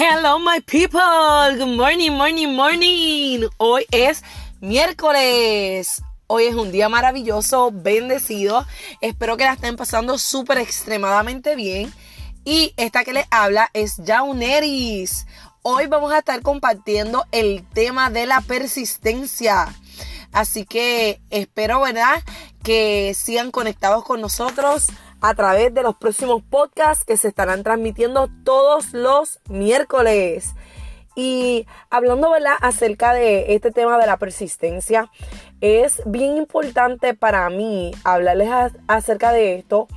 Hello my people, good morning, morning, morning. Hoy es miércoles. Hoy es un día maravilloso, bendecido. Espero que la estén pasando súper extremadamente bien. Y esta que les habla es Jauneris. Hoy vamos a estar compartiendo el tema de la persistencia. Así que espero, ¿verdad? Que sigan conectados con nosotros a través de los próximos podcasts que se estarán transmitiendo todos los miércoles. Y hablando ¿verdad? acerca de este tema de la persistencia, es bien importante para mí hablarles acerca de esto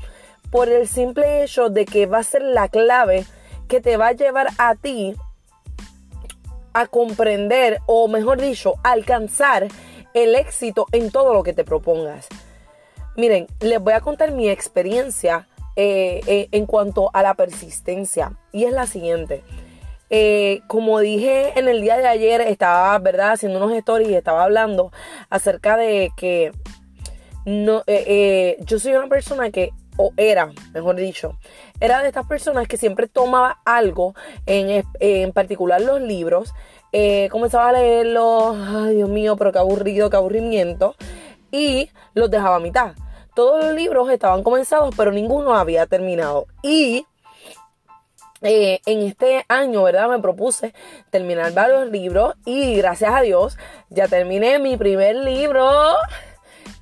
por el simple hecho de que va a ser la clave que te va a llevar a ti a comprender o mejor dicho, alcanzar el éxito en todo lo que te propongas. Miren, les voy a contar mi experiencia eh, eh, en cuanto a la persistencia. Y es la siguiente. Eh, como dije en el día de ayer, estaba, ¿verdad?, haciendo unos stories y estaba hablando acerca de que no, yo soy una persona que, o era, mejor dicho, era de estas personas que siempre tomaba algo, en, en particular los libros, comenzaba a leerlos, ay Dios mío, pero qué aburrido, qué aburrimiento y los dejaba a mitad. Todos los libros estaban comenzados, pero ninguno había terminado. Y eh, en este año, ¿verdad? Me propuse terminar varios libros y gracias a Dios ya terminé mi primer libro.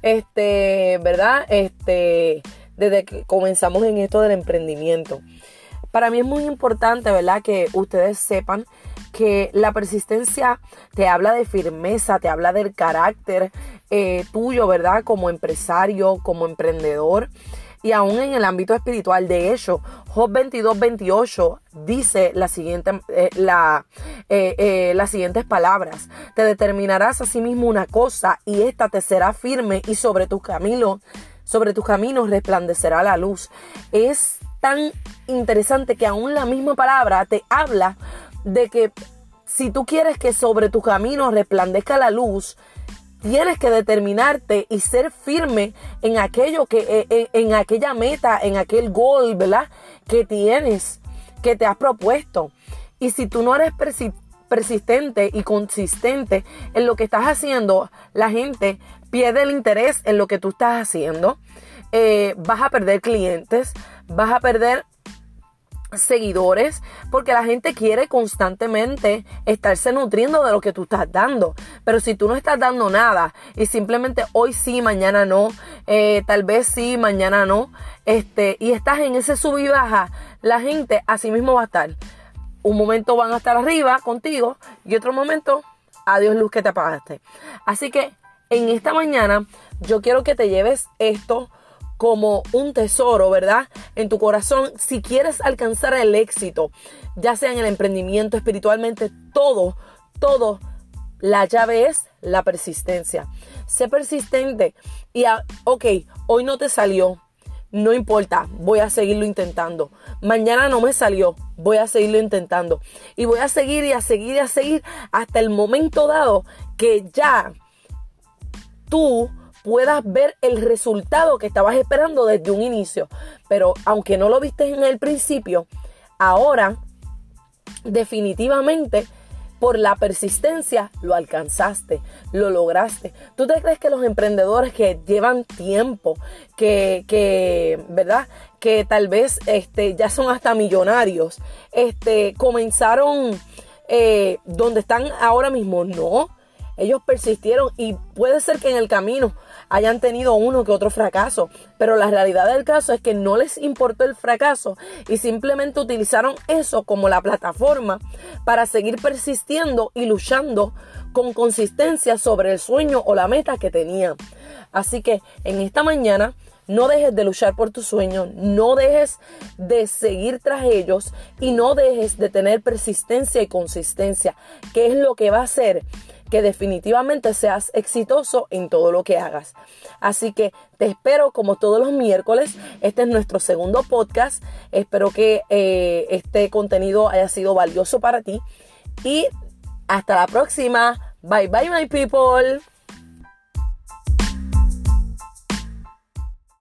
Este, ¿verdad? Este, desde que comenzamos en esto del emprendimiento. Para mí es muy importante, ¿verdad? Que ustedes sepan que la persistencia te habla de firmeza, te habla del carácter eh, tuyo, ¿verdad? Como empresario, como emprendedor y aún en el ámbito espiritual. De hecho, Job 22, 28 dice eh, eh, las siguientes palabras. Te determinarás a sí mismo una cosa y ésta te será firme y sobre tus caminos, sobre tus caminos resplandecerá la luz. Es tan interesante que aún la misma palabra te habla de que si tú quieres que sobre tu camino resplandezca la luz, tienes que determinarte y ser firme en aquello que, en, en, aquella meta, en aquel gol, ¿verdad? Que tienes, que te has propuesto. Y si tú no eres persistente y consistente en lo que estás haciendo, la gente pierde el interés en lo que tú estás haciendo. Eh, vas a perder clientes, vas a perder seguidores porque la gente quiere constantemente estarse nutriendo de lo que tú estás dando. Pero si tú no estás dando nada y simplemente hoy sí mañana no eh, tal vez sí mañana no este y estás en ese sub y baja la gente así mismo va a estar. Un momento van a estar arriba contigo y otro momento adiós luz que te apagaste. Así que en esta mañana yo quiero que te lleves esto como un tesoro, ¿verdad? En tu corazón, si quieres alcanzar el éxito, ya sea en el emprendimiento, espiritualmente, todo, todo, la llave es la persistencia. Sé persistente y, ok, hoy no te salió, no importa, voy a seguirlo intentando. Mañana no me salió, voy a seguirlo intentando. Y voy a seguir y a seguir y a seguir hasta el momento dado que ya tú puedas ver el resultado que estabas esperando desde un inicio. Pero aunque no lo viste en el principio, ahora definitivamente por la persistencia lo alcanzaste, lo lograste. ¿Tú te crees que los emprendedores que llevan tiempo, que, que ¿verdad? Que tal vez este, ya son hasta millonarios, este, comenzaron eh, donde están ahora mismo? No. Ellos persistieron y puede ser que en el camino hayan tenido uno que otro fracaso, pero la realidad del caso es que no les importó el fracaso y simplemente utilizaron eso como la plataforma para seguir persistiendo y luchando con consistencia sobre el sueño o la meta que tenían. Así que en esta mañana no dejes de luchar por tu sueño, no dejes de seguir tras ellos y no dejes de tener persistencia y consistencia, que es lo que va a hacer que definitivamente seas exitoso en todo lo que hagas. Así que te espero como todos los miércoles. Este es nuestro segundo podcast. Espero que eh, este contenido haya sido valioso para ti. Y hasta la próxima. Bye bye my people.